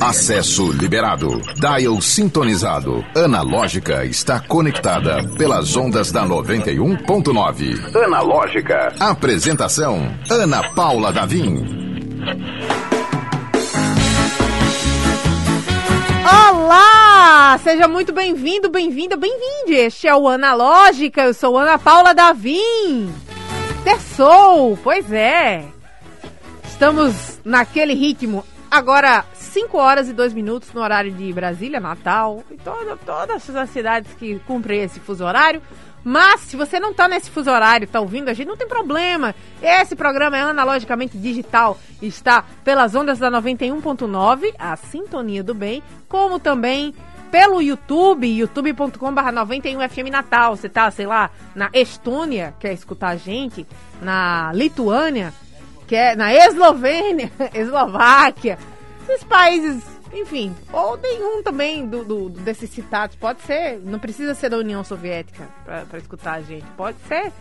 Acesso liberado. Dial sintonizado. Analógica está conectada pelas ondas da 91.9. Analógica. Apresentação: Ana Paula Davim. Olá! Seja muito bem-vindo, bem-vinda, bem-vinde. Este é o Analógica. Eu sou Ana Paula Davim. Terçou, pois é. Estamos naquele ritmo. Agora, 5 horas e 2 minutos no horário de Brasília, Natal e toda, todas as cidades que cumprem esse fuso horário. Mas se você não tá nesse fuso horário, tá ouvindo a gente, não tem problema. Esse programa é analogicamente digital, está pelas ondas da 91.9, a sintonia do bem, como também pelo YouTube, youtube.com/barra 91FM Natal. Você tá, sei lá, na Estônia, quer escutar a gente, na Lituânia, quer na Eslovênia, Eslováquia, esses países enfim, ou nenhum também do, do, desses citados. Pode ser, não precisa ser da União Soviética para escutar a gente. Pode ser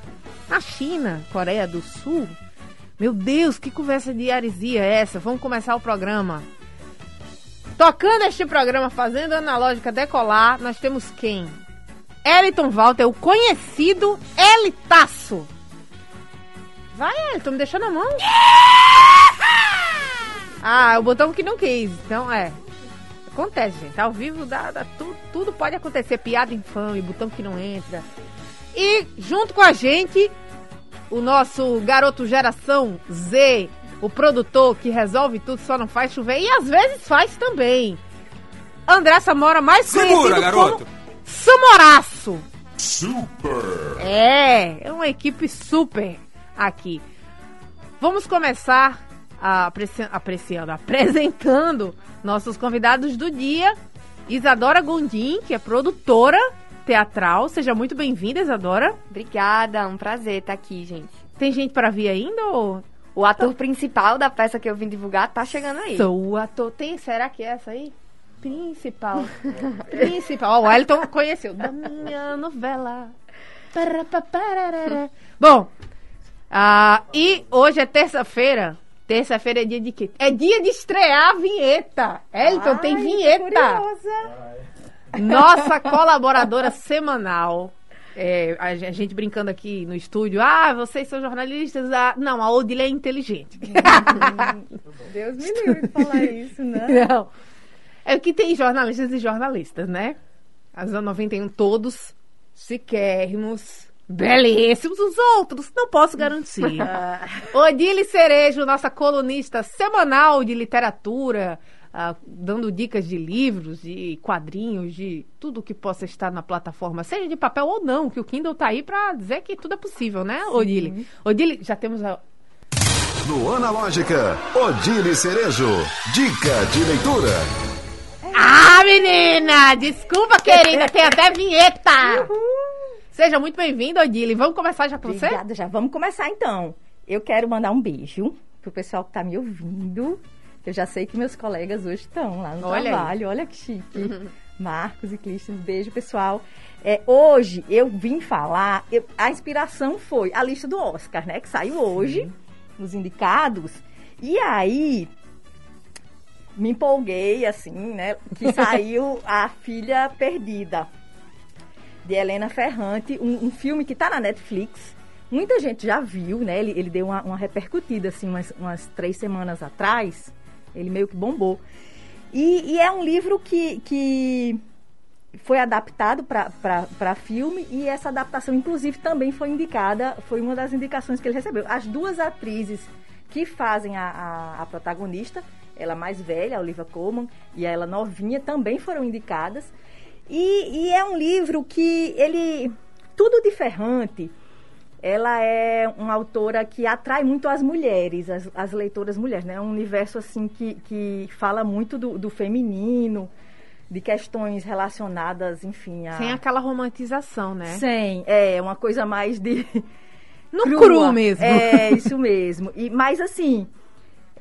na China, Coreia do Sul. Meu Deus, que conversa de aresia é essa? Vamos começar o programa. Tocando este programa, fazendo a analógica decolar, nós temos quem? Eliton Walter, o conhecido Elitaço. Vai, Eliton, me deixou na mão. Ah, o botão que não quis. Então, é. Acontece, gente. Ao vivo dá, dá tudo, tudo pode acontecer. Piada infame, botão que não entra. E junto com a gente, o nosso garoto geração Z, o produtor que resolve tudo, só não faz chover. E às vezes faz também. André Samora, mais Segura, conhecido garoto. como Samoraço. Super. É, é uma equipe super aqui. Vamos começar a apreci- apreciando, apresentando nossos convidados do dia. Isadora Gondim, que é produtora teatral. Seja muito bem-vinda, Isadora. Obrigada, um prazer estar aqui, gente. Tem gente para vir ainda ou O ator principal da peça que eu vim divulgar tá chegando aí. sou o ator? Tem, será que é essa aí? Principal. Principal. Ó, o Wellington conheceu. Da minha novela. Bom, ah, e hoje é terça-feira. Terça-feira é dia de quê? É dia de estrear a vinheta. Elton, tem vinheta. Nossa colaboradora semanal. É, a gen- a gente brincando aqui no estúdio. Ah, vocês são jornalistas. Ah, não, a Odile é inteligente. Deus me livre de falar isso, né? Não. É que tem jornalistas e jornalistas, né? As anos 91, todos chiquérrimos, belíssimos. Os outros, não posso garantir. Odile Cerejo, nossa colunista semanal de literatura, ah, dando dicas de livros, de quadrinhos, de tudo que possa estar na plataforma, seja de papel ou não, que o Kindle tá aí pra dizer que tudo é possível, né, Odile? Odile, já temos a, No Analógica, Odile Cerejo. Dica de leitura. Ah, menina! Desculpa, querida, tem até vinheta! Seja muito bem-vinda, Odile. Vamos começar já com você? Obrigada, já. Vamos começar então. Eu quero mandar um beijo pro pessoal que tá me ouvindo. Eu já sei que meus colegas hoje estão lá no Olha aí. trabalho. Olha que chique. Marcos e Clistas, beijo, pessoal. É, hoje eu vim falar, eu- a inspiração foi a lista do Oscar, né? Que saiu hoje, os indicados. E aí, me empolguei, assim, né? Que saiu A Filha Perdida, de Helena Ferrante, um, um filme que está na Netflix. Muita gente já viu, né? Ele, ele deu uma, uma repercutida, assim, umas, umas três semanas atrás. Ele meio que bombou. E, e é um livro que, que foi adaptado para filme e essa adaptação, inclusive, também foi indicada, foi uma das indicações que ele recebeu. As duas atrizes que fazem a, a, a protagonista, ela mais velha, a Olivia Colman, e ela novinha, também foram indicadas. E, e é um livro que ele. Tudo de Ferrante. Ela é uma autora que atrai muito as mulheres, as, as leitoras mulheres, né? É um universo assim que, que fala muito do, do feminino, de questões relacionadas, enfim, a... Sem aquela romantização, né? Sem, é, uma coisa mais de... No crua. cru mesmo. É, isso mesmo. E, mas assim,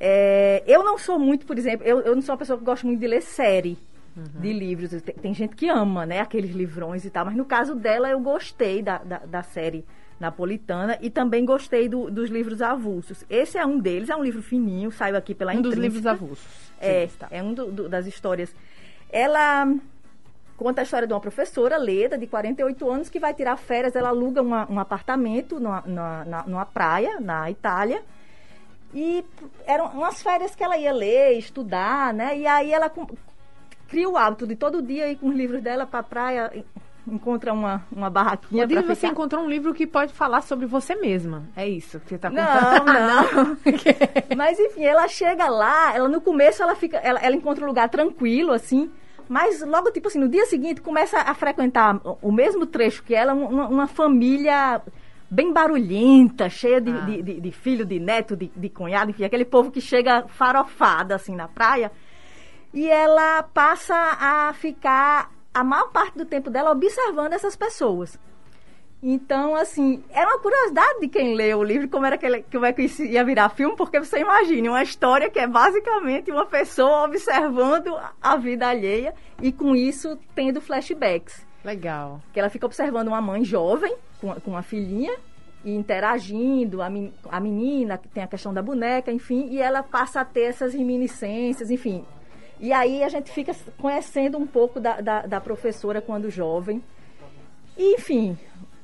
é, eu não sou muito, por exemplo, eu, eu não sou uma pessoa que gosta muito de ler série de livros. Tem, tem gente que ama, né, aqueles livrões e tal, mas no caso dela eu gostei da, da, da série napolitana e também gostei do- dos livros avulsos. Esse é um deles, é um livro fininho, saiu aqui pela Um dos livros avulsos. É, Sim, tá. é um do- do- das histórias. Ela conta a história de uma professora, Leda, de 48 anos, que vai tirar férias. Ela aluga uma- um apartamento numa, na- numa praia, na Itália. E eram umas férias que ela ia ler, estudar, né? E aí ela cria o hábito de todo dia ir com os livros dela para a praia, encontra uma, uma barraquinha para você ficar. encontrou um livro que pode falar sobre você mesma. É isso que você tá Não, não. Mas enfim, ela chega lá, ela no começo ela fica, ela, ela encontra um lugar tranquilo, assim, mas logo, tipo assim, no dia seguinte começa a frequentar o- o mesmo trecho que ela, uma, uma família bem barulhenta, cheia de, Ah. de, de- de filho, de neto, de, de cunhado, enfim, aquele povo que chega farofada, assim, na praia. E ela passa a ficar a maior parte do tempo dela observando essas pessoas. Então, assim, era uma curiosidade de quem lê o livro, como era que, ele, como é que isso ia virar filme, porque você imagine uma história que é basicamente uma pessoa observando a- vida alheia e com isso tendo flashbacks. Legal. Que ela fica observando uma mãe jovem com, a- com uma filhinha e interagindo, a, men- a menina, que tem a questão da boneca, enfim, e ela passa a ter essas reminiscências, enfim. E aí a gente fica conhecendo um pouco da, da, da professora quando jovem. E, enfim,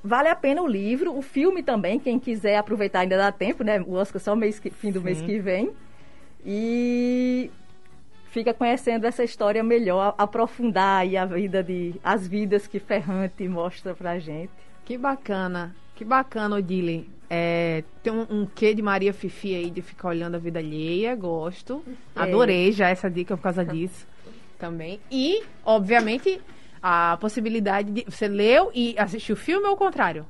vale a pena o livro, o filme também, quem quiser aproveitar ainda dá tempo, né? O Oscar só mês que, fim do mês Sim. que vem. E fica conhecendo essa história melhor, aprofundar aí a vida de as vidas que Ferrante mostra pra gente. Que bacana. Que bacana, Odile. É, tem um, um quê de Maria Fifi aí de ficar olhando a vida alheia. Gosto. É. Adorei já essa dica por causa disso também. E, obviamente, a possibilidade de. Você leu e assistiu o filme ou o contrário?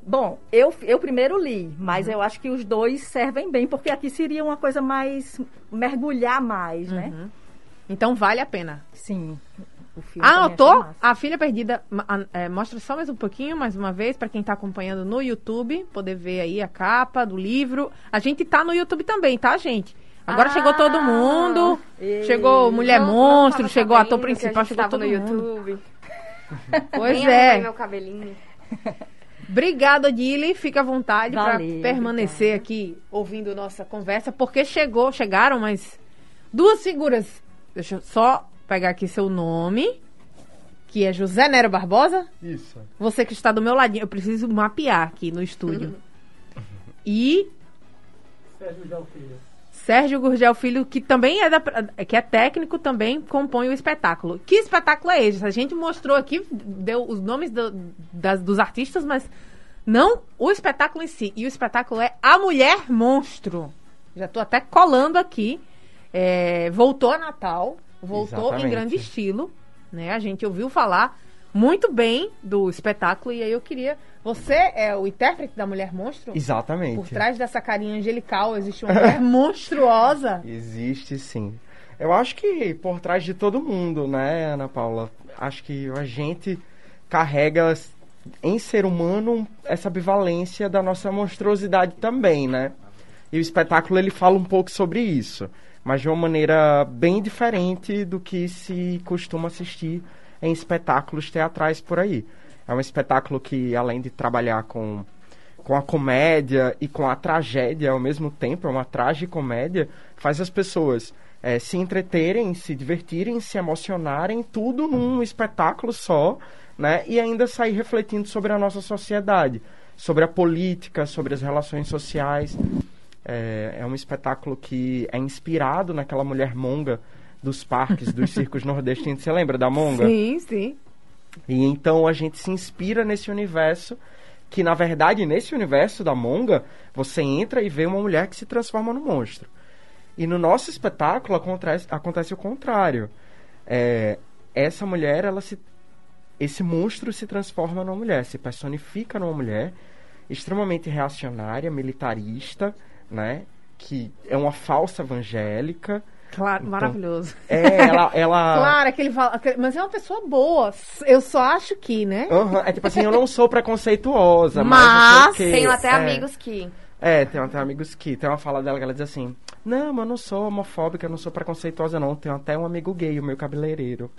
Bom, eu, eu primeiro li, mas eu acho que os dois servem bem, porque aqui seria uma coisa mais mergulhar mais, né? Uhum. Então vale a pena. Sim. O filme Ah, anotou? massa. A Filha Perdida. é, mostra só mais um pouquinho, mais uma vez, para quem tá acompanhando no YouTube, poder ver aí a capa do livro. A gente tá no YouTube também, tá, gente? Agora Ah, chegou todo mundo. ei. chegou Mulher Não- não Monstro, tava chegou ator principal, chegou todo no mundo. YouTube. Pois Nem é. meu cabelinho. Obrigada, Odile. Fica à vontade para permanecer aqui ouvindo nossa conversa, porque chegou, chegaram mais duas figuras. Deixa eu só pegar aqui seu nome, que é José Nero Barbosa. Isso. Você que está do meu ladinho, eu preciso mapear aqui no estúdio. E Sérgio Delfilho. Sérgio Gurgel Filho, que também é da, que é técnico, também compõe o espetáculo. Que espetáculo é esse? A gente mostrou aqui, deu os nomes do- das- dos artistas, mas não o espetáculo em si. E o espetáculo é A Mulher Monstro. Já estou até colando aqui. É, voltou a Natal, voltou em Exatamente. grande estilo. Né? A gente ouviu falar muito bem do espetáculo e aí eu queria. Você é o intérprete da Mulher Monstro? Exatamente. Por trás dessa carinha angelical existe uma mulher monstruosa. Existe sim. Eu acho que por trás de todo mundo, né, Ana Paula? Acho que a gente carrega em ser humano essa ambivalência da nossa monstruosidade também, né? E o espetáculo ele fala um pouco sobre isso, mas de uma maneira bem diferente do que se costuma assistir em espetáculos teatrais por aí. É um espetáculo que, além de trabalhar com com a comédia e com a tragédia ao mesmo tempo, é uma tragicomédia, faz as pessoas eh, se entreterem, se divertirem, se emocionarem, tudo num espetáculo só, né? E ainda sair refletindo sobre a nossa sociedade, sobre a política, sobre as relações sociais. É, é um espetáculo que é inspirado naquela mulher monga dos parques, dos circos nordestinos. Você lembra da monga? Sim, sim. E então a gente se inspira nesse universo, que na verdade, nesse universo da monga, você entra e vê uma mulher que se transforma num monstro. E no nosso espetáculo acontece, acontece o contrário. É, essa mulher, ela se. Esse monstro se transforma numa mulher, se personifica numa mulher extremamente reacionária, militarista, né? Que é uma falsa evangélica. Claro, Então, maravilhoso. É, ela. ela Claro, aquele fala, mas é uma pessoa boa. Eu só acho que, né? Aham, É tipo assim, eu não sou preconceituosa, mas. Mas. Tenho até É. amigos que. É, tem até amigos que. Tem uma fala dela que ela diz assim: Não, mas eu não sou homofóbica, eu não sou preconceituosa, não. Tenho até um amigo gay, o meu cabeleireiro.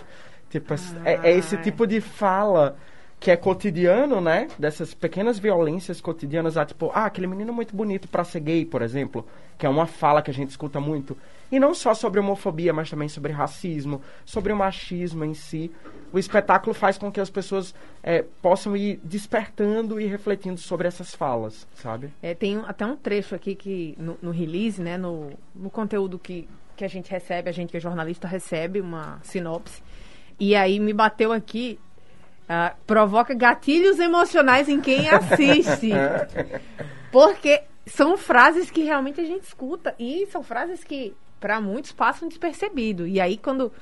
Tipo, é, é esse Ai. tipo de fala que é cotidiano, né? Dessas pequenas violências cotidianas, ah, tipo, ah, aquele menino muito bonito pra ser gay, por exemplo, que é uma fala que a gente escuta muito. E não só sobre homofobia, mas também sobre racismo, sobre o machismo em si. O espetáculo faz com que as pessoas é, possam ir despertando e refletindo sobre essas falas, sabe? É, tem até um trecho aqui que no, no release, né, no, no conteúdo que, que a gente recebe, a gente que é jornalista recebe uma sinopse. E aí me bateu aqui, ah, provoca gatilhos emocionais em quem assiste. Porque são frases que realmente a gente escuta e são frases que para muitos passam despercebido. E aí quando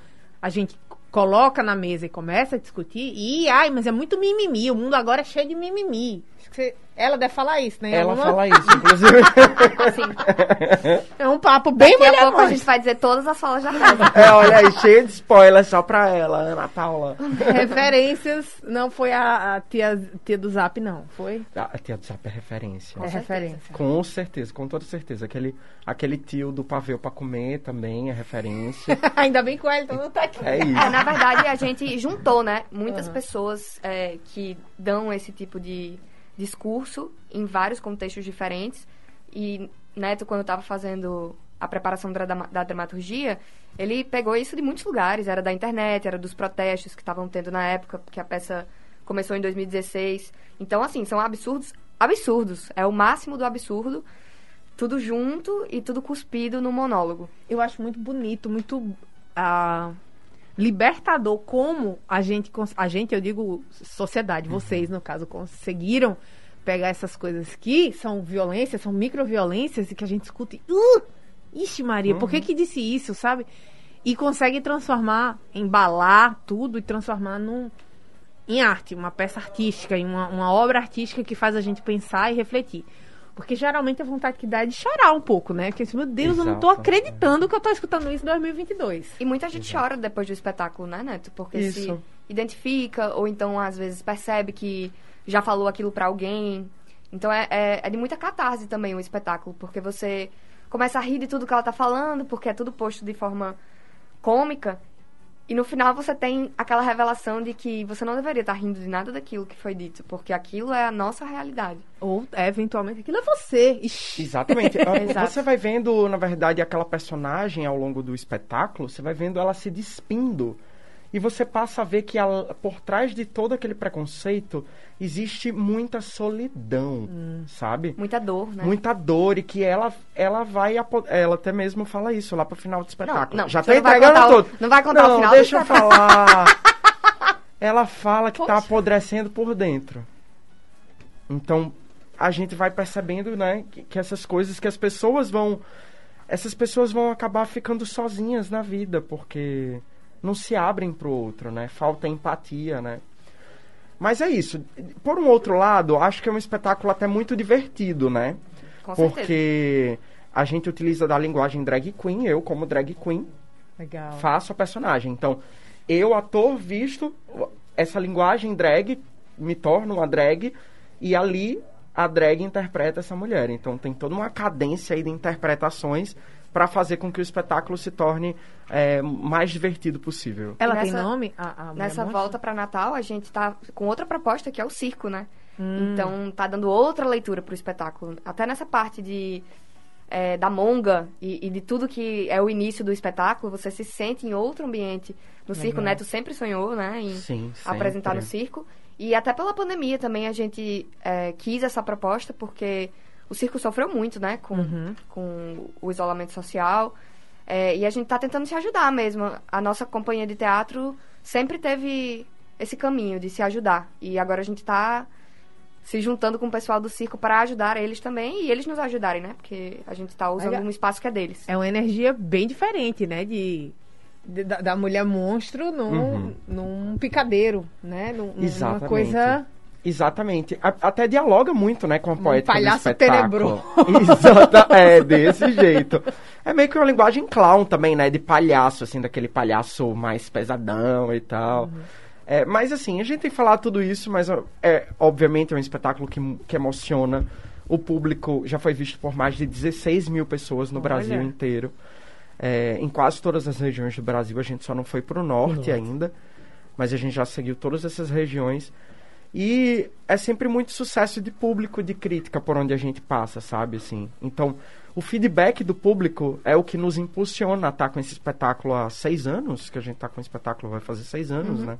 a gente coloca na mesa e começa a discutir, e ai, mas é muito mimimi, o mundo agora é cheio de mimimi. Que você- ela deve falar isso, né? Ela Alguma- fala isso, inclusive. Assim, É um papo bem daqui a pouco a gente vai dizer todas as falas da casa. é, olha aí, cheio de spoiler só pra ela, Ana Paula. Referências, não foi a, a tia, tia do Zap, não. Foi? Ah, a tia do Zap é referência. é certeza. referência. Com certeza, com toda certeza. Aquele, aquele tio do pavê pra comer também é referência. Ainda bem que o Elton não tá aqui. É isso. É, na verdade, a gente juntou, né? Muitas pessoas é, que dão esse tipo de discurso em vários contextos diferentes. E Neto, quando estava fazendo a preparação da, da dramaturgia, ele pegou isso de muitos lugares. Era da internet, era dos protestos que estavam tendo na época, porque a peça começou em 2016. Então, assim, são absurdos, absurdos. É o máximo do absurdo. Tudo junto e tudo cuspido no monólogo. Eu acho muito bonito, muito ah, libertador como a gente, a gente, eu digo sociedade, vocês no caso, conseguiram pegar essas coisas que são violências, são microviolências e que a gente escuta e, uh, ixi Maria, por que que disse isso, sabe? E consegue transformar, embalar tudo e transformar num, em arte, uma peça artística, em uma, uma obra artística que faz a gente pensar e refletir. Porque geralmente a vontade que dá é de chorar um pouco, né? Porque, assim, meu Deus, eu não tô Exato. acreditando que eu tô escutando isso em 2022. E muita gente chora depois do espetáculo, né, Neto? Porque Isso. se identifica, ou então às vezes percebe que já falou aquilo pra alguém. Então é, é, é de muita catarse também o espetáculo, porque você começa a rir de tudo que ela tá falando, porque é tudo posto de forma cômica. E no final você tem aquela revelação de que você não deveria estar rindo de nada daquilo que foi dito, porque aquilo é a nossa realidade. Ou, eventualmente, aquilo é você. Ixi. Exatamente. Ah. Você vai vendo, na verdade, aquela personagem ao longo do espetáculo, você vai vendo ela se despindo. E você passa a ver que ela- por trás de todo aquele preconceito existe muita solidão, Hum. sabe? Muita dor, né? Muita dor e que ela, ela vai. Ela até mesmo fala isso lá pro final do espetáculo. não, Já tô não vai entregando contar o- todo. não vai contar o Não, final do Deixa eu falar. ela fala que tá Poxa. apodrecendo por dentro. Então, a gente vai percebendo, né, que, que essas coisas que as pessoas vão. Essas pessoas vão acabar ficando sozinhas na vida, porque não se abrem pro outro, né? Falta empatia, né? Mas é isso. Por um outro lado, acho que é um espetáculo até muito divertido, né? Com certeza. Porque a gente utiliza da linguagem drag queen, eu como drag queen, Legal. faço a personagem. Então, eu, ator, visto essa linguagem drag, me torno uma drag, e ali a drag interpreta essa mulher. Então, tem toda uma cadência aí de interpretações para fazer com que o espetáculo se torne é, mais divertido possível. Ela Nessa- tem nome? A, a Nessa volta para Natal, a gente tá com outra proposta que é o circo, né? Hum. Então tá dando outra leitura pro espetáculo. Até nessa parte de é, da monga e, e de tudo que é o início do espetáculo, você se sente em outro ambiente. No circo, o Neto sempre sonhou, né? Em Sim, apresentar no circo. E até pela pandemia também a gente é, quis essa proposta, porque o circo sofreu muito, né? Com, Uhum. com o isolamento social. É, e a gente tá tentando se ajudar mesmo. A nossa companhia de teatro sempre teve esse caminho de se ajudar. E agora a gente tá se juntando com o pessoal do circo para ajudar eles também e eles nos ajudarem, né? Porque a gente tá usando Olha- um espaço que é deles. É uma energia bem diferente, né? De, de- da, da mulher monstro num, Uhum. num picadeiro, né? Num, numa Exatamente. coisa. Exatamente. A- até dialoga muito, né, com a Um poética palhaço do espetáculo. tenebroso. Exata, é, desse jeito. É meio que uma linguagem clown também, né, de palhaço, assim, daquele palhaço mais pesadão e tal. É, mas, assim, a gente tem que falar tudo isso, mas, é, obviamente, é um espetáculo que, que emociona. O público já foi visto por mais de 16 mil pessoas no Olha. Brasil inteiro. É, em quase todas as regiões do Brasil, a gente só não foi pro norte Norte. ainda, mas a gente já seguiu todas essas regiões. E é sempre muito sucesso de público, de crítica por onde a gente passa, sabe? Assim, então, o feedback do público é o que nos impulsiona a estar com esse espetáculo há seis anos, que a gente está com o espetáculo vai fazer seis anos, Uhum. né?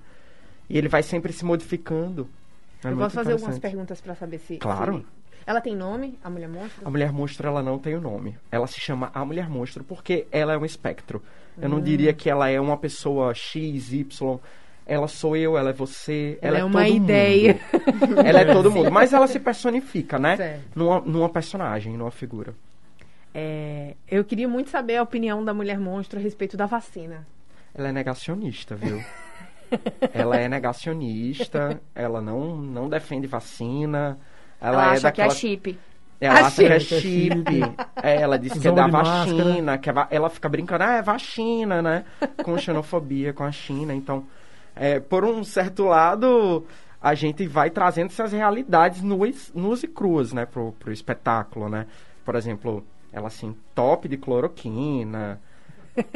E ele vai sempre se modificando. É eu posso fazer algumas perguntas pra saber se. Claro. se- Ela tem nome, a mulher monstro? A Mulher Monstro, ela não tem o nome. Ela se chama A Mulher Monstro porque ela é um espectro. Eu não diria que ela é uma pessoa X, Y. Ela sou eu, ela é você, Ela ela, é uma todo ideia. Mundo. ela é todo mundo. Mas ela se personifica, né? Certo. Numa, numa personagem, numa figura. É, eu queria muito saber a opinião da mulher monstro a respeito da vacina. Ela é negacionista, viu? ela é negacionista, ela não, não defende vacina. Ela, Ela é acha que é daquela... chip. Ela Ah, acha que é chip. É, ela disse que é da vacina, que é va- ela fica brincando, ah, é vacina, né? Com xenofobia com a China. Então, é, por um certo lado, a gente vai trazendo essas realidades nuas, nuas e cruas, né, pro, pro espetáculo, né? Por exemplo, ela assim, top de cloroquina.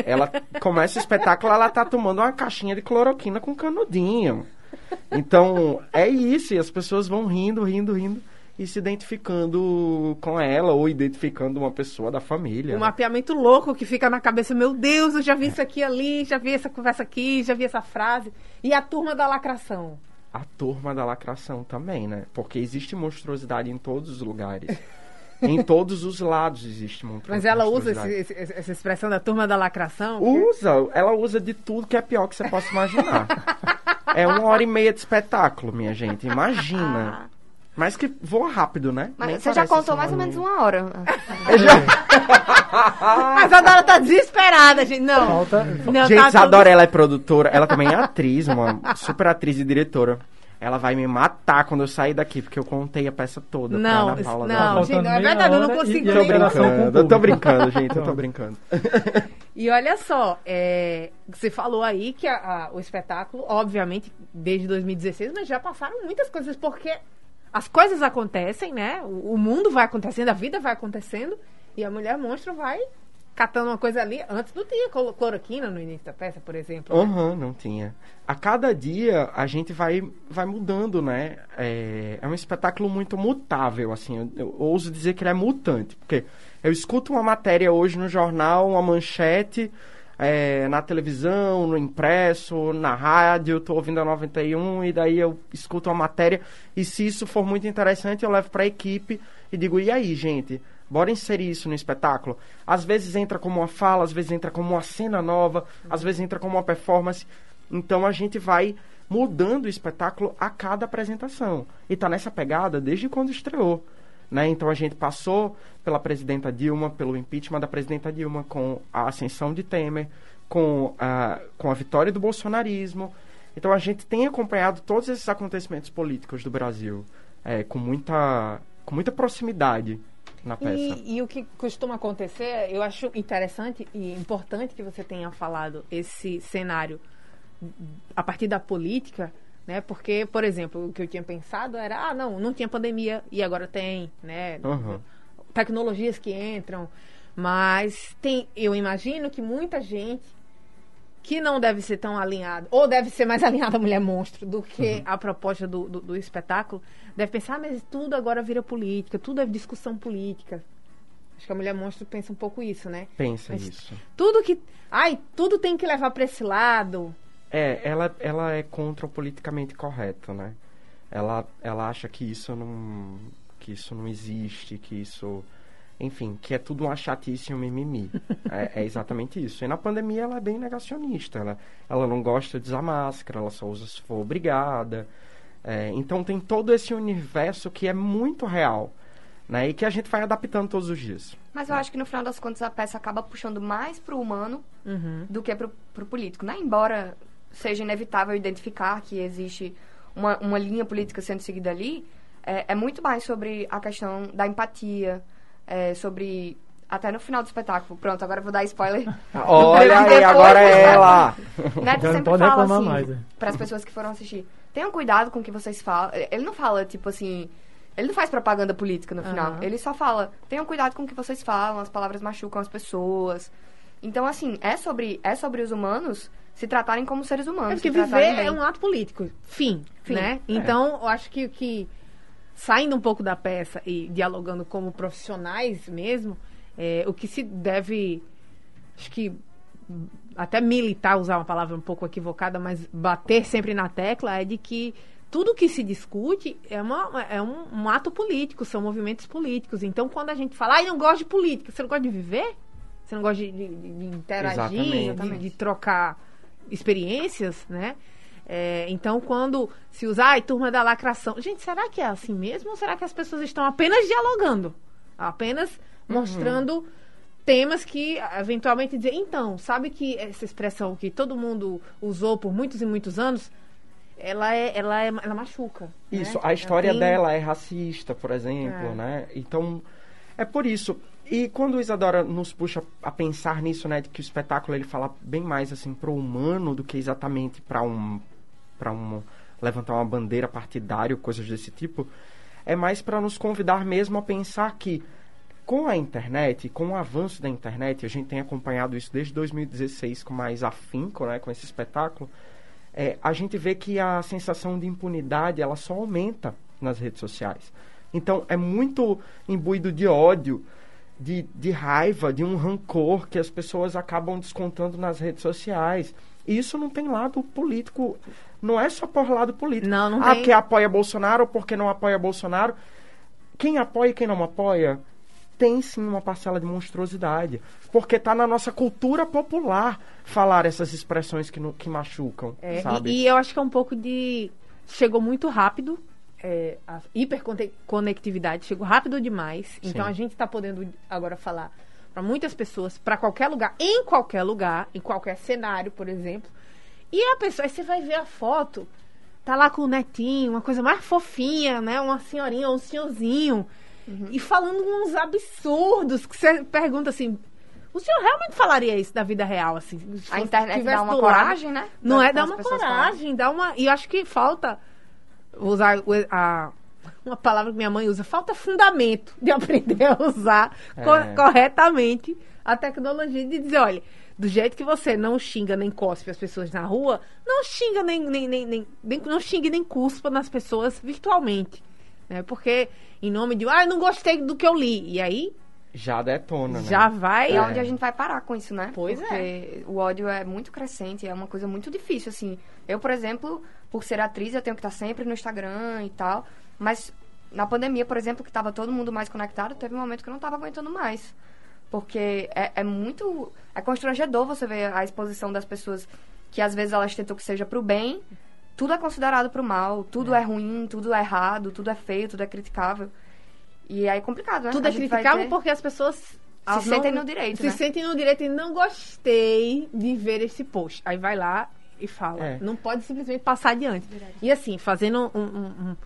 Ela começa o espetáculo, ela tá tomando uma caixinha de cloroquina com canudinho. Então, é isso, e as pessoas vão rindo, rindo, rindo e se identificando com ela ou identificando uma pessoa da família. Um né? mapeamento louco que fica na cabeça. Meu Deus, eu já vi isso aqui ali, já vi essa conversa aqui, já vi essa frase. E a turma da lacração. A turma da lacração também, né? Porque existe monstruosidade em todos os lugares. em todos os lados existe monstru- Mas ela usa monstruosidade. esse- esse- essa expressão da turma da lacração? Usa, ela usa de tudo que é pior que você possa imaginar. é uma hora e meia de espetáculo, minha gente. Imagina. Mas que voa rápido, né? Mas Nem você já contou mais ou menos uma hora. Mas a Dora tá desesperada, gente. Não. Falta. não Gente, tá tudo- Isadora, ela é produtora, ela também é atriz, uma super atriz e diretora. Ela vai me matar quando eu sair daqui, porque eu contei a peça toda Não, pra Ana Paula. não, Dávila. Faltando gente, não é verdade, eu não consigo a Tô nem- o brincando, eu tô brincando, gente, eu tô brincando. E olha só, é, você falou aí que a- a- o espetáculo, obviamente, desde 2016, mas já passaram muitas coisas, porque as coisas acontecem, né? O, o mundo vai acontecendo, a vida vai acontecendo, e a mulher monstro vai catando uma coisa ali. Antes não tinha cloroquina no início da peça, por exemplo. né? Aham, não tinha. A cada dia a gente vai, vai mudando, né? É, é um espetáculo muito mutável, assim. Eu, eu ouso dizer que ele é mutante, porque eu escuto uma matéria hoje no jornal, uma manchete, é, na televisão, no impresso, na rádio, eu tô ouvindo a 91 e daí eu escuto uma matéria e se isso for muito interessante eu levo para a equipe e digo, e aí, gente? Bora inserir isso no espetáculo. Às vezes entra como uma fala, às vezes entra como uma cena nova, às vezes entra como uma performance. Então a gente vai mudando o espetáculo a cada apresentação. E tá nessa pegada desde quando estreou. Né? Então a gente passou pela presidenta Dilma, pelo impeachment da presidenta Dilma, com a ascensão de Temer, com a, com a vitória do bolsonarismo. Então a gente tem acompanhado todos esses acontecimentos políticos do Brasil é, com, muita, com muita proximidade na peça. E, e o que costuma acontecer, eu acho interessante e importante que você tenha falado esse cenário a partir da política, né? Porque, por exemplo, o que eu tinha pensado era, ah, não, não tinha pandemia e agora tem, né? Aham. Tecnologias que entram, mas tem, eu imagino que muita gente que não deve ser tão alinhada, ou deve ser mais alinhada a Mulher Monstro do que a proposta do, do, do espetáculo, deve pensar, ah, mas tudo agora vira política, tudo é discussão política. Acho que a Mulher Monstro pensa um pouco isso, né? Pensa Mas- isso. Tudo que. Ai, tudo tem que levar pra esse lado. É, ela, ela é contra o politicamente correto, né? Ela, ela acha que isso não que isso não existe, que isso, enfim, que é tudo uma chatice e um mimimi. é, é exatamente isso. E na pandemia ela é bem negacionista. Ela, ela não gosta de usar máscara, ela só usa se for obrigada. É, então tem todo esse universo que é muito real, né? E que a gente vai adaptando todos os dias. Mas eu acho que no final das contas a peça acaba puxando mais pro humano do que pro, pro político, né? Embora seja inevitável identificar que existe uma, uma linha política sendo seguida ali, é, é muito mais sobre a questão da empatia, é, sobre. Até no final do espetáculo. Pronto, agora eu vou dar spoiler. Olha aí, agora é ela! Neto sempre pode fala reclamar assim, mais, né? para as pessoas que foram assistir, tenham cuidado com o que vocês falam. Ele não fala, tipo assim, ele não faz propaganda política no final. Aham. Ele só fala, tenham cuidado com o que vocês falam, as palavras machucam as pessoas. Então, assim, é sobre, é sobre os humanos se tratarem como seres humanos. É porque viver bem. é um ato político. Fim, Fim. né? Então, eu acho que, que saindo um pouco da peça e dialogando como profissionais mesmo, é, o que se deve, acho que até militar, usar uma palavra um pouco equivocada, mas bater sempre na tecla é de que tudo que se discute é, uma, é um, um ato político, são movimentos políticos. Então, quando a gente fala, ai, não gosto de política, você não gosta de viver? Você não gosta de, de- de interagir, Exatamente. de, de trocar experiências, né? É, então, quando se usa, ai, turma da lacração. Gente, será que é assim mesmo? Ou será que as pessoas estão apenas dialogando? Apenas mostrando temas que, eventualmente, dizer, então, sabe que essa expressão que todo mundo usou por muitos e muitos anos, ela é, ela é, ela machuca. né? Isso, Ela a história tem- dela é racista, por exemplo, É. né? Então, é por isso. E quando Isadora nos puxa a pensar nisso, né, de que o espetáculo ele fala bem mais assim pro humano do que exatamente para um para um levantar uma bandeira partidária, coisas desse tipo, é mais para nos convidar mesmo a pensar que com a internet, com o avanço da internet, a gente tem acompanhado isso desde 2016 com mais afinco, né, com esse espetáculo, é, a gente vê que a sensação de impunidade ela só aumenta nas redes sociais. Então é muito imbuído de ódio, de, de raiva, de um rancor que as pessoas acabam descontando nas redes sociais. E isso não tem lado político, não é só por lado político. Não, não ah, tem. porque apoia Bolsonaro ou porque não apoia Bolsonaro. Quem apoia e quem não apoia tem sim uma parcela de monstruosidade. Porque tá na nossa cultura popular falar essas expressões que, no- que machucam, É, sabe? e, e eu acho que é um pouco de. Chegou muito rápido. É, a hiperconectividade chegou rápido demais. Então Sim. a gente está podendo agora falar para muitas pessoas, para qualquer lugar, em qualquer lugar, em qualquer cenário, por exemplo. E a pessoa, aí você vai ver a foto, tá lá com o netinho, uma coisa mais fofinha, né? Uma senhorinha ou um senhorzinho. E falando uns absurdos que você pergunta assim. O senhor realmente falaria isso da vida real, assim? A internet dá uma do lado? coragem, né? Não Das- é das uma pessoas falarem. coragem, dá uma. E eu acho que falta vou usar o- a, uma palavra que minha mãe usa, falta fundamento de aprender a usar co- É. corretamente a tecnologia de dizer, olha, do jeito que você não xinga nem cospe as pessoas na rua, não xinga nem, nem, nem, nem, nem- não xingue nem cuspa nas pessoas virtualmente. Né? Porque em nome de, ah, eu não gostei do que eu li. E aí Já detona, né? já vai. E é onde a gente vai parar com isso, né? Pois Porque é. o ódio é muito crescente, é uma coisa muito difícil, assim. Eu, por exemplo, por ser atriz, eu tenho que estar sempre no Instagram e tal. Mas na pandemia, por exemplo, que estava todo mundo mais conectado, teve um momento que eu não estava aguentando mais. Porque é, é muito... É constrangedor você ver a exposição das pessoas que às vezes elas tentam que seja pro bem. Tudo é considerado pro mal, tudo é, ruim, tudo é errado, tudo é feio, tudo é criticável. E aí é complicado, né? Tudo é criticável ter- porque as pessoas se sentem no direito, Se né? sentem no direito e não gostei de ver esse post. Aí vai lá e fala. É. Não pode simplesmente passar adiante. E assim, fazendo um, um, um-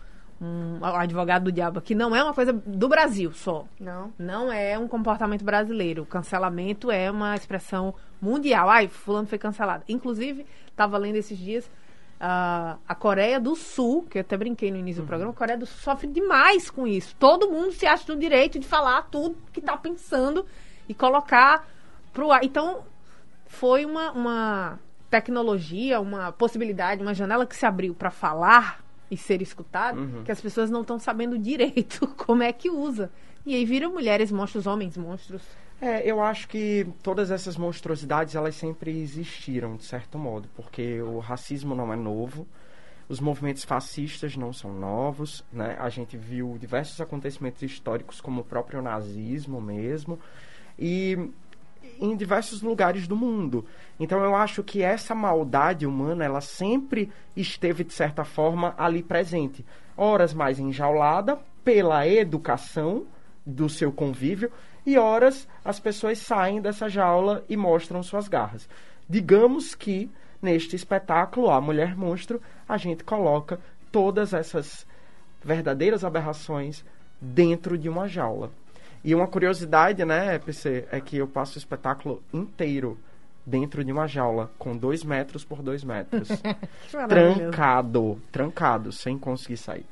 um advogado do diabo aqui, não é uma coisa do Brasil só. Não. Não é um comportamento brasileiro. O cancelamento é uma expressão mundial. Ai, fulano foi cancelado. Inclusive, estava lendo esses dias ah, a Coreia do Sul, que eu até brinquei no início do programa, a Coreia do Sul sofre demais com isso. Todo mundo se acha no direito de falar tudo que está pensando e colocar pro ar. Então, foi uma, uma tecnologia, uma possibilidade, uma janela que se abriu para falar e ser escutado, que as pessoas não estão sabendo direito como é que usa. E aí viram mulheres monstros, homens monstros. É, eu acho que todas essas monstruosidades elas sempre existiram, de certo modo, porque o racismo não é novo, os movimentos fascistas não são novos, né? A gente viu diversos acontecimentos históricos, como o próprio nazismo mesmo, e em diversos lugares do mundo. Então eu acho que essa maldade humana, ela sempre esteve, de certa forma, ali presente. Horas mais enjaulada pela educação do seu convívio, e horas as pessoas saem dessa jaula e mostram suas garras. Digamos que neste espetáculo, a Mulher Monstro, a gente coloca todas essas verdadeiras aberrações dentro de uma jaula. E uma curiosidade, né, PC, é que eu passo o espetáculo inteiro dentro de uma jaula, com dois metros por dois metros. trancado, trancado, sem conseguir sair.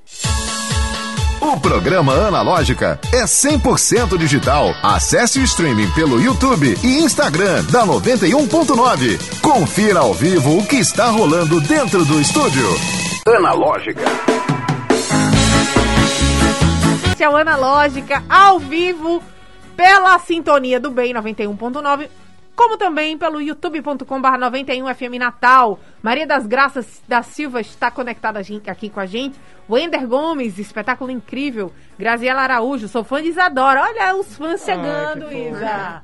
O programa Analógica é 100% digital. Acesse o streaming pelo YouTube e Instagram da 91.9. Confira ao vivo o que está rolando dentro do estúdio. Analógica. Este é Analógica ao vivo pela sintonia do Bem 91.9, como também pelo youtube.com/barra 91 FM Natal. Maria das Graças da Silva está conectada aqui com a gente. Wender Gomes, espetáculo incrível. Graziela Araújo, sou fã de Isadora. Olha os fãs chegando, fofo. Isa.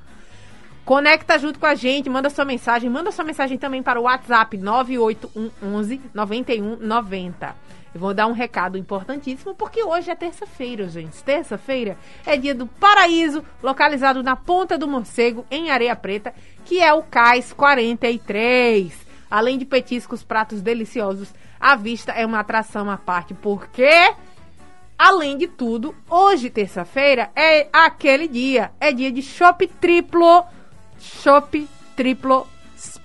Conecta junto com a gente, manda sua mensagem. Manda sua mensagem também para o WhatsApp 98111 9190. Eu vou dar um recado importantíssimo, porque hoje é terça-feira, gente. Terça-feira é dia do Paraíso, localizado na Ponta do Morcego, em Areia Preta, que é o Cais 43. Além de petiscos, pratos deliciosos, a vista é uma atração à parte, porque, além de tudo, hoje, terça-feira, é aquele dia. É dia de chopp triplo. Chopp triplo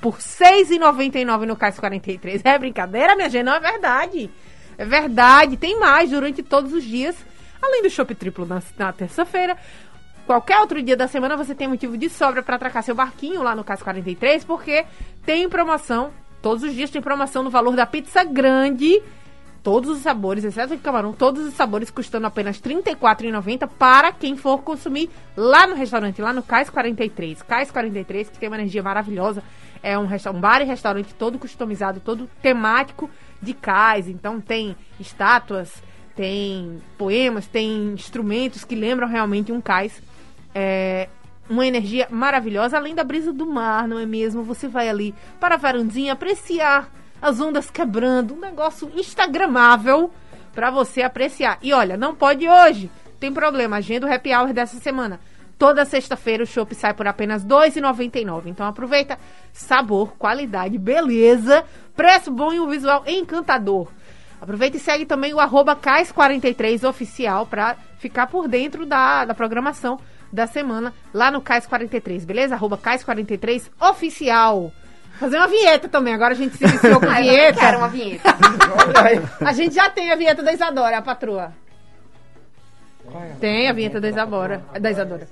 por R$ 6,99 no Cais 43. É brincadeira, minha gente? Não é verdade. É verdade, tem mais durante todos os dias. Além do chopp triplo na, na terça-feira, qualquer outro dia da semana você tem motivo de sobra para atracar seu barquinho lá no Cais 43, porque tem promoção, todos os dias tem promoção no valor da pizza grande, todos os sabores, exceto de camarão, todos os sabores custando apenas R$ 34,90 para quem for consumir lá no restaurante, lá no Cais 43. Cais 43, que tem uma energia maravilhosa, é um, um bar e restaurante todo customizado, todo temático de cais, então tem estátuas, tem poemas, tem instrumentos que lembram realmente um cais. É uma energia maravilhosa, além da brisa do mar, não é mesmo? Você vai ali para a varandinha apreciar as ondas quebrando, um negócio instagramável para você apreciar. E olha, não pode hoje, tem problema, agenda o happy hour dessa semana. Toda sexta-feira o chopp sai por apenas R$ 2,99. Então aproveita sabor, qualidade, beleza, preço bom e um visual encantador. Aproveita e segue também o arroba Cais43 oficial para ficar por dentro da, da programação da semana lá no Cais43, beleza? Arroba Cais43 oficial. Fazer uma vinheta também, agora a gente se iniciou com eu também vinheta. quero uma vinheta. A gente já tem a vinheta da Isadora, a patroa. É? Tem a vinheta da Isadora. Da Isadora.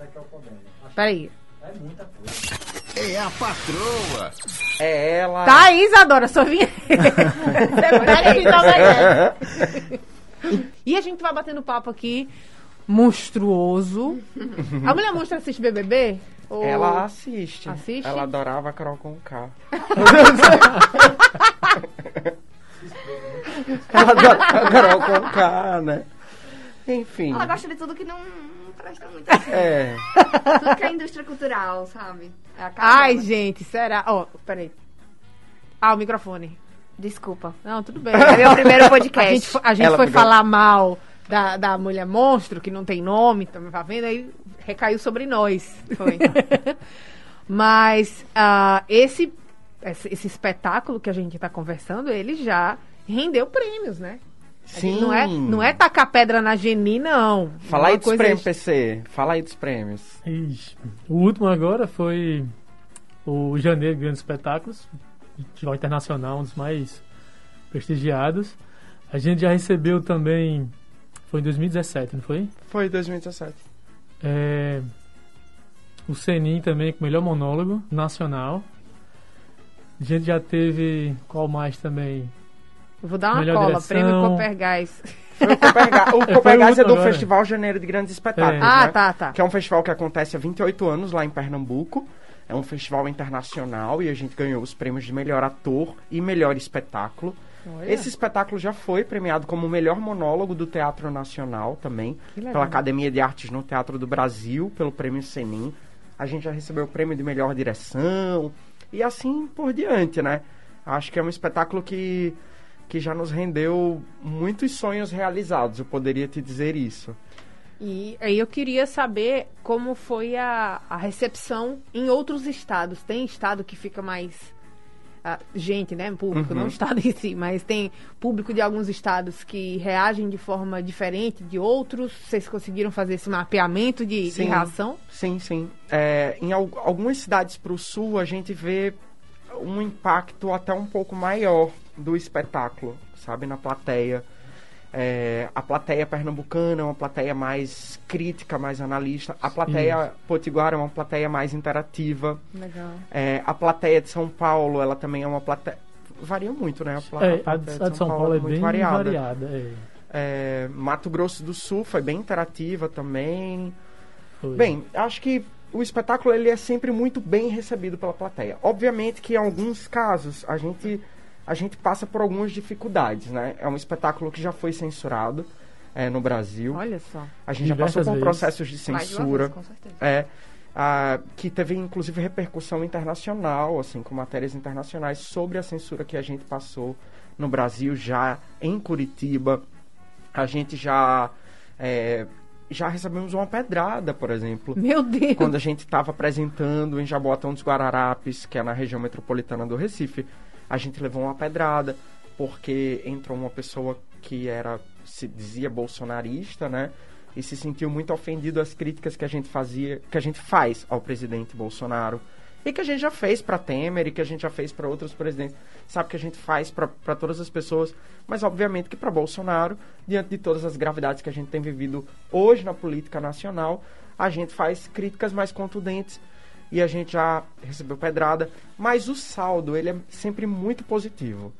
Peraí. É a patroa. É ela. Tá aí, Isadora, sua vinheta. E a gente vai batendo papo aqui, monstruoso. A mulher monstro assiste BBB? Ou- Ela assiste. Assiste? Ela adorava Carol com K. Ela adorava Carol com K, né? Enfim. Ela gosta de tudo que não, não presta muito. assim. É. Tudo que é indústria cultural, sabe? É a Ai, gente, será? Ó, peraí. Ah, o microfone. Desculpa. Não, tudo bem. É meu primeiro A podcast. gente, fo- a gente foi pegou- falar mal da, da mulher monstro, que não tem nome, tá tá vendo? Aí recaiu sobre nós. Foi. Mas ah, esse, esse, esse espetáculo que a gente tá conversando, ele já rendeu prêmios, né? Sim. Não é, não é tacar pedra na Geni, não. Fala Uma aí dos prêmios, PC. Fala aí dos prêmios. Ixi, o último agora foi o Janeiro Grandes Espetáculos, Festival Internacional, um dos mais prestigiados. A gente já recebeu também, foi em 2017, não foi? Foi 2017. É, o Senin também com melhor monólogo nacional. A gente já teve, qual mais também? Eu vou dar uma Melhor cola, direção. prêmio Copergás. Foi o Coperga- o Copergás o é do agora. Festival Janeiro de Grandes Espetáculos. É. Ah, né? tá, tá. Que é um festival que acontece há 28 anos lá em Pernambuco. É um festival internacional e a gente ganhou os prêmios de melhor ator e melhor espetáculo. Olha. Esse espetáculo já foi premiado como o melhor monólogo do Teatro Nacional também, pela Academia de Artes no Teatro do Brasil, pelo Prêmio Senin. A gente já recebeu o prêmio de melhor direção e assim por diante, né? Acho que é um espetáculo que, que já nos rendeu muitos sonhos realizados, eu poderia te dizer isso. E aí eu queria saber como foi a, a recepção em outros estados. Tem estado que fica mais. Ah, gente, né? Público, Uhum. não estado em si, mas tem público de alguns estados que reagem de forma diferente de outros. Vocês conseguiram fazer esse mapeamento de, de Sim. reação? Sim, sim. É, em al- algumas cidades para o sul, a gente vê um impacto até um pouco maior do espetáculo, sabe, na plateia. É, a plateia pernambucana é uma plateia mais crítica, mais analista. A plateia potiguara é uma plateia mais interativa. Legal. É, a plateia de São Paulo, ela também é uma plateia... Varia muito, né? A, pla- É, a, plateia de- a de São Paulo é muito bem variada. variada. é. É, Mato Grosso do Sul foi bem interativa também. Foi. Bem, acho que o espetáculo ele é sempre muito bem recebido pela plateia. Obviamente que em alguns casos a gente a gente passa por algumas dificuldades, né? É um espetáculo que já foi censurado é, no Brasil. Olha só. A gente já passou Diversas por vezes. processos de Mais de uma censura. vez, com certeza. É, ah, que teve inclusive repercussão internacional, assim, com matérias internacionais sobre a censura que a gente passou no Brasil, já em Curitiba. A gente já, é, já recebemos uma pedrada, por exemplo, Meu Deus. quando a gente estava apresentando em Jaboatão dos Guararapes, que é na região metropolitana do Recife, a gente levou uma pedrada porque entrou uma pessoa que era se dizia bolsonarista, né? E se sentiu muito ofendido às críticas que a gente fazia, que a gente faz ao presidente Bolsonaro e que a gente já fez para Temer e que a gente já fez para outros presidentes. Sabe que a gente faz para todas as pessoas, mas obviamente que para Bolsonaro, diante de todas as gravidades que a gente tem vivido hoje na política nacional, a gente faz críticas mais contundentes e a gente já recebeu pedrada, mas o saldo ele é sempre muito positivo.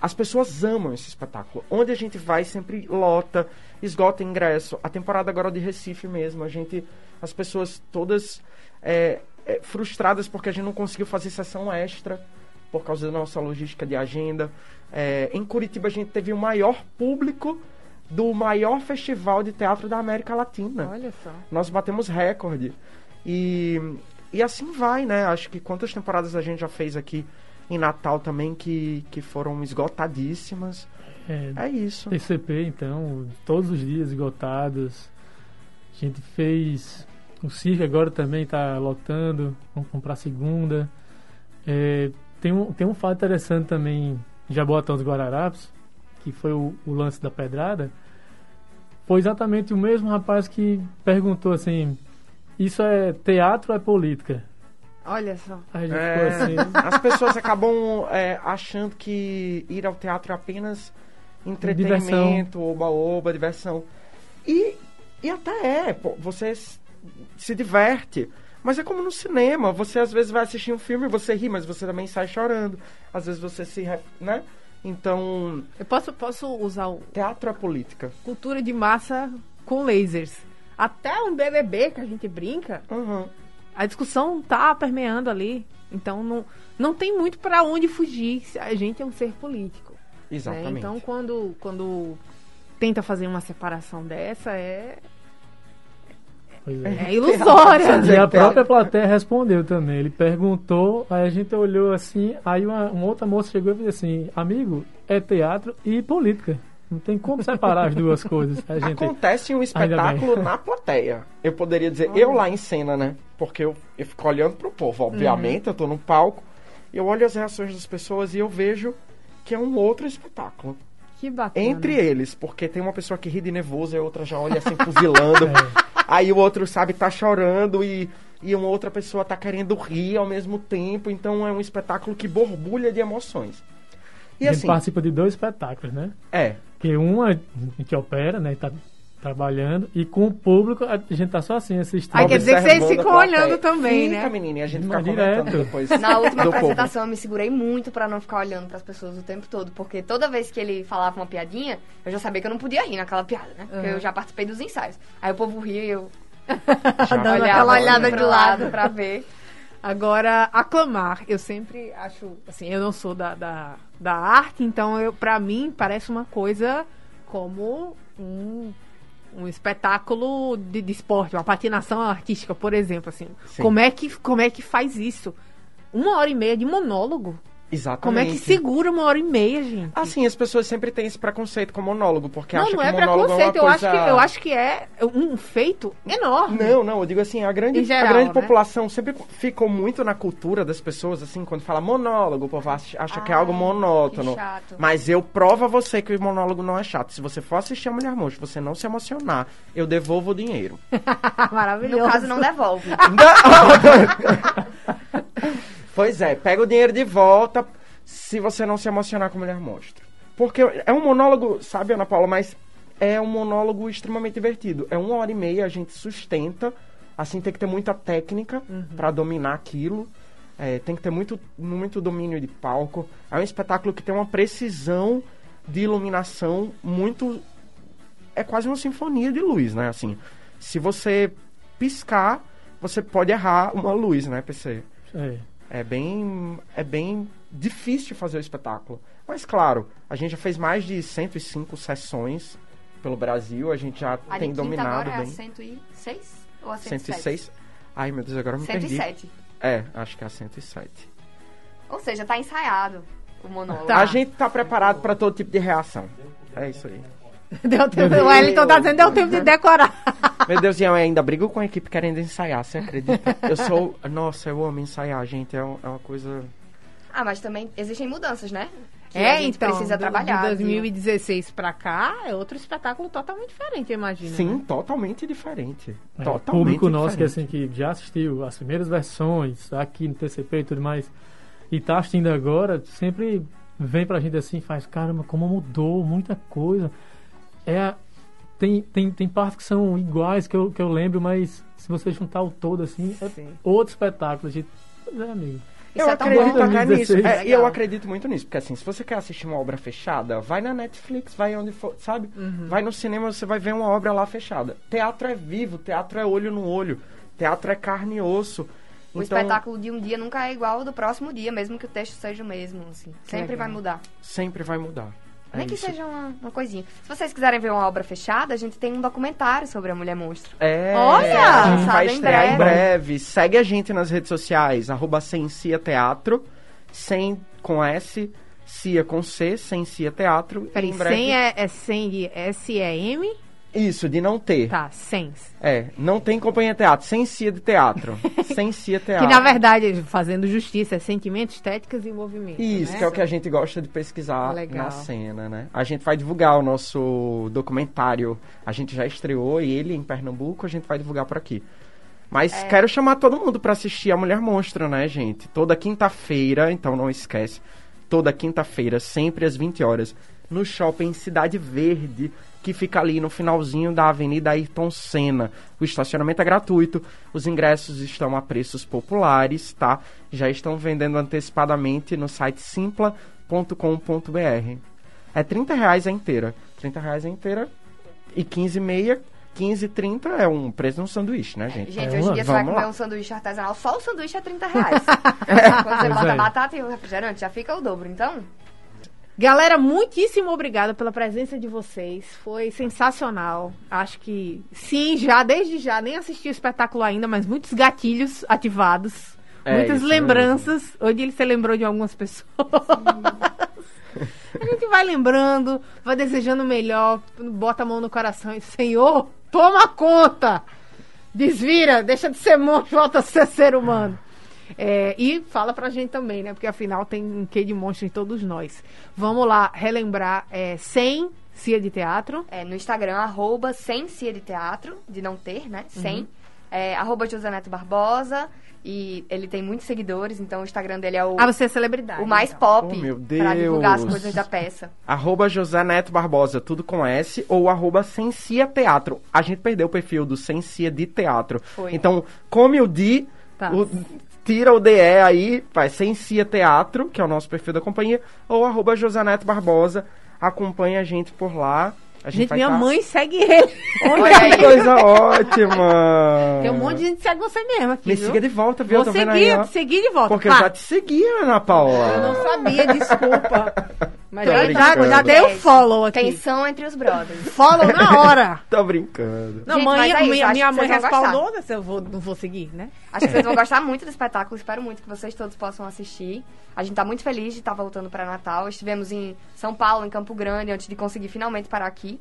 As pessoas amam esse espetáculo. Onde a gente vai sempre lota, esgota ingresso. A temporada agora de Recife mesmo, a gente, as pessoas todas é, é, frustradas porque a gente não conseguiu fazer sessão extra por causa da nossa logística de agenda. É, em Curitiba a gente teve o maior público do maior festival de teatro da América Latina Olha só. nós batemos recorde. E, e assim vai, né? Acho que quantas temporadas a gente já fez aqui em Natal também que, que foram esgotadíssimas. É, É isso. TCP, então, todos os dias esgotados. A gente fez. O circo agora também está lotando. Vamos comprar segunda. É, tem, um, tem um fato interessante também em Jaboatão dos Guararapes, que foi o, o lance da pedrada. Foi exatamente o mesmo rapaz que perguntou assim: Isso é teatro ou é política? Olha só. Aí a gente É, ficou assim. as pessoas acabam é, achando que ir ao teatro é apenas entretenimento, oba-oba, diversão. E, e até é, pô, você se diverte. Mas é como no cinema, você às vezes vai assistir um filme e você ri, mas você também sai chorando. Às vezes você se, re- né? Então, Eu posso, posso usar o teatro é política. cultura de massa com lasers. Até um BBB que a gente brinca, Uhum. a discussão tá permeando ali. Então não, não tem muito pra onde fugir. se A gente é um ser político. né? Exatamente. Então quando, quando tenta fazer uma separação dessa é, é. é ilusória. E a própria plateia respondeu também. Ele perguntou, aí a gente olhou assim, aí uma, uma outra moça chegou e disse assim, amigo, é teatro e política. Não tem como separar as duas coisas. A gente, Acontece um espetáculo na plateia. Eu poderia dizer, eu lá em cena, né? Porque eu, eu fico olhando pro povo. Obviamente, eu tô no palco, eu olho as reações das pessoas e eu vejo que é um outro espetáculo. Que bacana. Entre eles, porque tem uma pessoa que ri de nervoso e a outra já olha assim, fuzilando. É. Aí o outro, sabe, tá chorando e, e uma outra pessoa tá querendo rir ao mesmo tempo. Então é um espetáculo que borbulha de emoções. E a gente assim, participa de dois espetáculos, né? é, Que uma a gente opera, né? Tá trabalhando, e com o público a gente tá só assim assistindo. Aí quer dizer que vocês ficam olhando também, Fica, né? menina, e a gente fica direto. depois Na última apresentação eu me segurei muito pra não ficar olhando pras pessoas o tempo todo, porque toda vez que ele falava uma piadinha, eu já sabia que eu não podia rir naquela piada, né? Porque Uhum. eu já participei dos ensaios. Aí o povo ria e eu Já Dando aquela olhada de lado. pra ver. Agora, aclamar, eu sempre acho, assim, eu não sou da, da, da arte, então eu, pra mim parece uma coisa como um, um espetáculo de, de esporte, uma patinação artística, por exemplo, assim. Sim. Como é, que, como é que faz isso? Uma hora e meia de monólogo? Exatamente. Como é que segura uma hora e meia, gente? Assim, as pessoas sempre têm esse preconceito com monólogo, porque não, acham não que é monólogo preconceito, é eu, uma acho coisa... que, eu acho que é um feito enorme. Não, não, eu digo assim, a grande, geral, a grande né? população sempre ficou muito na cultura das pessoas, assim, quando fala monólogo, o povo acha, acha que é Ah, algo monótono. que chato. Mas eu provo a você que o monólogo não é chato. Se você for assistir a Mulher Monstro, você não se emocionar, eu devolvo o dinheiro. Maravilhoso. No caso, não devolve. Pois é, pega o dinheiro de volta se você não se emocionar com Mulher Monstro. Porque é um monólogo, sabe, Ana Paula, mas é um monólogo extremamente divertido. É uma hora e meia, a gente sustenta. Assim, tem que ter muita técnica pra dominar aquilo. É, tem que ter muito, muito domínio de palco. É um espetáculo que tem uma precisão de iluminação muito. É quase uma sinfonia de luz, né? Assim, se você piscar, você pode errar uma luz, né, PC? É. É bem, é bem difícil fazer o espetáculo. Mas, claro, a gente já fez mais de 105 sessões pelo Brasil, a gente já A tem dominado agora é a bem. 106 ou a 107? 106. Ai, meu Deus, agora eu me perdi. 107. É, acho que é a 107. Ou seja, tá ensaiado o monólogo. Tá. A gente tá preparado para todo tipo de reação. É isso aí. Deu tempo, o Wellington tá dizendo, deu tempo de decorar. Meu Deus, e eu ainda brigo com a equipe querendo ensaiar, você acredita? Eu sou. Nossa, eu amo ensaiar, gente. É, é uma coisa. Ah, mas também existem mudanças, né? Que a É, gente então, precisa do- trabalhar. de viu? 2016 pra cá, é outro espetáculo totalmente diferente, eu imagino. Sim, né? totalmente diferente. É, o totalmente público nosso que, diferente. assim, que já assistiu as primeiras versões aqui no TCP e tudo mais, e tá assistindo agora, sempre vem pra gente assim, faz, caramba, como mudou muita coisa. É, tem, tem, tem partes que são iguais que eu, que eu lembro, mas se você juntar o todo, assim, é Sim. outro espetáculo. Gente, pois é, amigo. Isso eu é acredito nisso. 2016. É, e eu acredito muito nisso, porque assim, se você quer assistir uma obra fechada, vai na Netflix, vai onde for, sabe? Uhum. Vai no cinema, você vai ver uma obra lá fechada. Teatro é vivo, teatro é olho no olho, teatro é carne e osso. O Então, espetáculo de um dia nunca é igual ao do próximo dia, mesmo que o texto seja o mesmo, assim. Sempre vai mudar. sempre vai mudar. É Nem que isso. seja uma, uma coisinha. Se vocês quiserem ver uma obra fechada, a gente tem um documentário sobre a Mulher Monstro. É, Olha! vai Sabe, em estrear em breve. breve. Segue a gente nas redes sociais, arroba sem Cia Teatro, sem com S, Cia com C, sem Cia Teatro. Peraí, Em breve- 100 é, é 100 de S-E-M? Isso, de não ter. Tá, 100. É, não tem companhia teatro, sem Cia de teatro. sem Cia Que teatro. na verdade, fazendo justiça, é sentimentos, estéticas e movimentos. Isso, né? que é o que a gente gosta de pesquisar Legal. na cena, né? A gente vai divulgar o nosso documentário. A gente já estreou ele em Pernambuco, a gente vai divulgar por aqui. Mas É. quero chamar todo mundo pra assistir a Mulher Monstro, né, gente? Toda quinta-feira, então não esquece. Toda quinta-feira, sempre às 20 horas, no shopping Cidade Verde, que fica ali no finalzinho da Avenida Ayrton Senna. O estacionamento é gratuito, os ingressos estão a preços populares, tá? Já estão vendendo antecipadamente no site simpla.com.br. É 30 reais a inteira. 30 reais a inteira e 15 meia. 15, 30 é um preço de um sanduíche, né, gente? Gente, É, hoje em dia você vai comer lá. um sanduíche artesanal, só o sanduíche é 30 reais. Quando você Pois bota é. batata e o refrigerante, já fica o dobro. Então, Galera, muitíssimo obrigada pela presença de vocês. Foi sensacional. Acho que sim, já, desde já, nem assisti o espetáculo ainda, mas muitos gatilhos ativados. É muitas lembranças. Hoje ele se lembrou de algumas pessoas. a gente vai lembrando, vai desejando o melhor, bota a mão no coração e, Senhor, toma conta! Desvira, deixa de ser monstro, volta a ser ser humano. É, e fala pra gente também, né? Porque afinal tem um quê de monstro em todos nós. Vamos lá, relembrar é, sem Cia de Teatro. é, no Instagram, arroba sem cia de teatro, de não ter, né? Uhum. Sem. É, arroba José Neto Barbosa. E ele tem muitos seguidores, então o Instagram dele é o, Ah, você é celebridade. o mais então. pop Oh, meu pra divulgar as Deus. coisas da peça. Arroba José Neto Barbosa, tudo com S, ou arroba Sensia Teatro. A gente perdeu o perfil do Sensia de Teatro. Foi. Então, come o D, Tá. o- tira o DE aí, faz Sensia Teatro, que é o nosso perfil da companhia, ou arroba José Neto Barbosa. Acompanha a gente por lá. A gente, Gente, vai minha tá- mãe segue ele. Olha que coisa ótima! Tem um monte de gente que segue você mesmo aqui. Me viu? siga de volta, viu? Vou seguir, seguir de volta. Porque Pá, eu já te segui, Ana Paula. eu não sabia, desculpa. Mas já, já, já dei o follow aqui. Tensão entre os brothers. Follow na hora. Tô brincando. Não, Gente, mãe, é isso, minha, minha mãe respaldou, né, se eu vou, não vou seguir, né? Acho que vocês vão gostar muito do espetáculo. Espero muito que vocês todos possam assistir. A gente tá muito feliz de estar voltando para Natal. Estivemos em São Paulo, em Campo Grande, antes de conseguir finalmente parar aqui.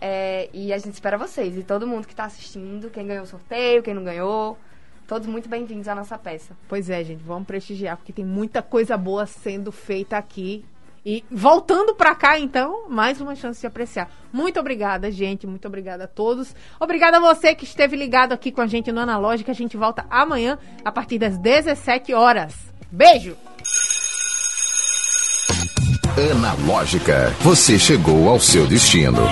É, e a gente espera vocês e todo mundo que tá assistindo, quem ganhou o sorteio, quem não ganhou. Todos muito bem-vindos à nossa peça. Pois é, gente, vamos prestigiar, porque tem muita coisa boa sendo feita aqui. E voltando pra cá, então, mais uma chance de apreciar. Muito obrigada, gente. Muito obrigada a todos. Obrigada a você que esteve ligado aqui com a gente no Analógica. A gente volta amanhã, a partir das 17 horas. Beijo! Analógica, você chegou ao seu destino.